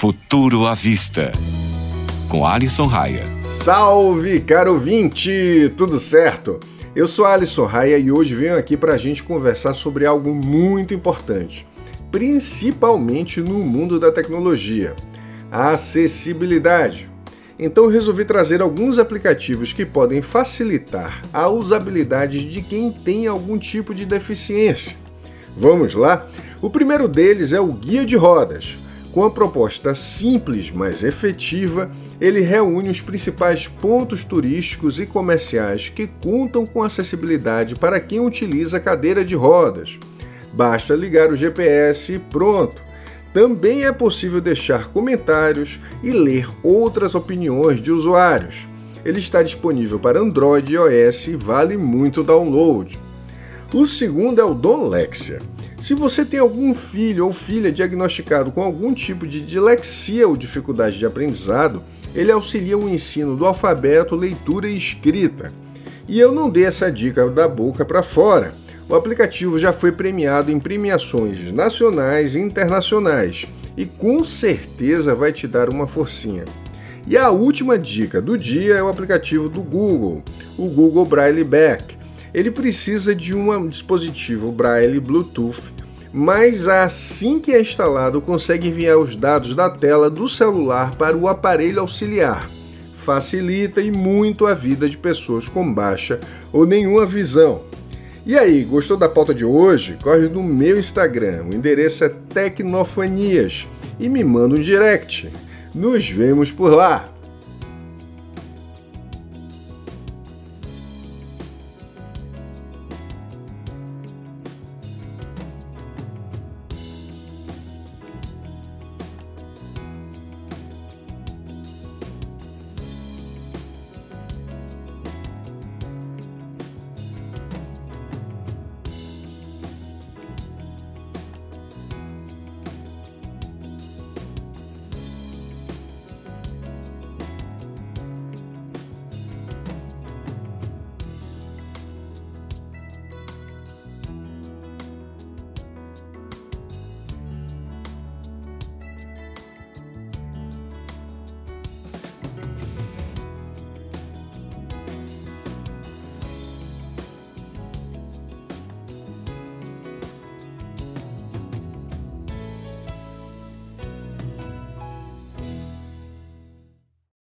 Futuro à Vista, com Alisson Raia. Salve, caro ouvinte! Tudo certo? Eu sou Alisson Raia e hoje venho aqui para a gente conversar sobre algo muito importante, principalmente no mundo da tecnologia: a acessibilidade. Então resolvi trazer alguns aplicativos que podem facilitar a usabilidade de quem tem algum tipo de deficiência. Vamos lá? O primeiro deles é o Guia de Rodas. Com a proposta simples, mas efetiva, ele reúne os principais pontos turísticos e comerciais que contam com acessibilidade para quem utiliza cadeira de rodas. Basta ligar o GPS e pronto! Também é possível deixar comentários e ler outras opiniões de usuários. Ele está disponível para Android e iOS e vale muito download. O segundo é o Dom Lexia. Se você tem algum filho ou filha diagnosticado com algum tipo de dilexia ou dificuldade de aprendizado, ele auxilia o ensino do alfabeto, leitura e escrita. E eu não dei essa dica da boca para fora. O aplicativo já foi premiado em premiações nacionais e internacionais e com certeza vai te dar uma forcinha. E a última dica do dia é o aplicativo do Google, o Google Braille Back ele precisa de um dispositivo Braille Bluetooth, mas assim que é instalado consegue enviar os dados da tela do celular para o aparelho auxiliar. Facilita e muito a vida de pessoas com baixa ou nenhuma visão. E aí, gostou da pauta de hoje? Corre no meu Instagram, o endereço é Tecnofanias e me manda um direct. Nos vemos por lá!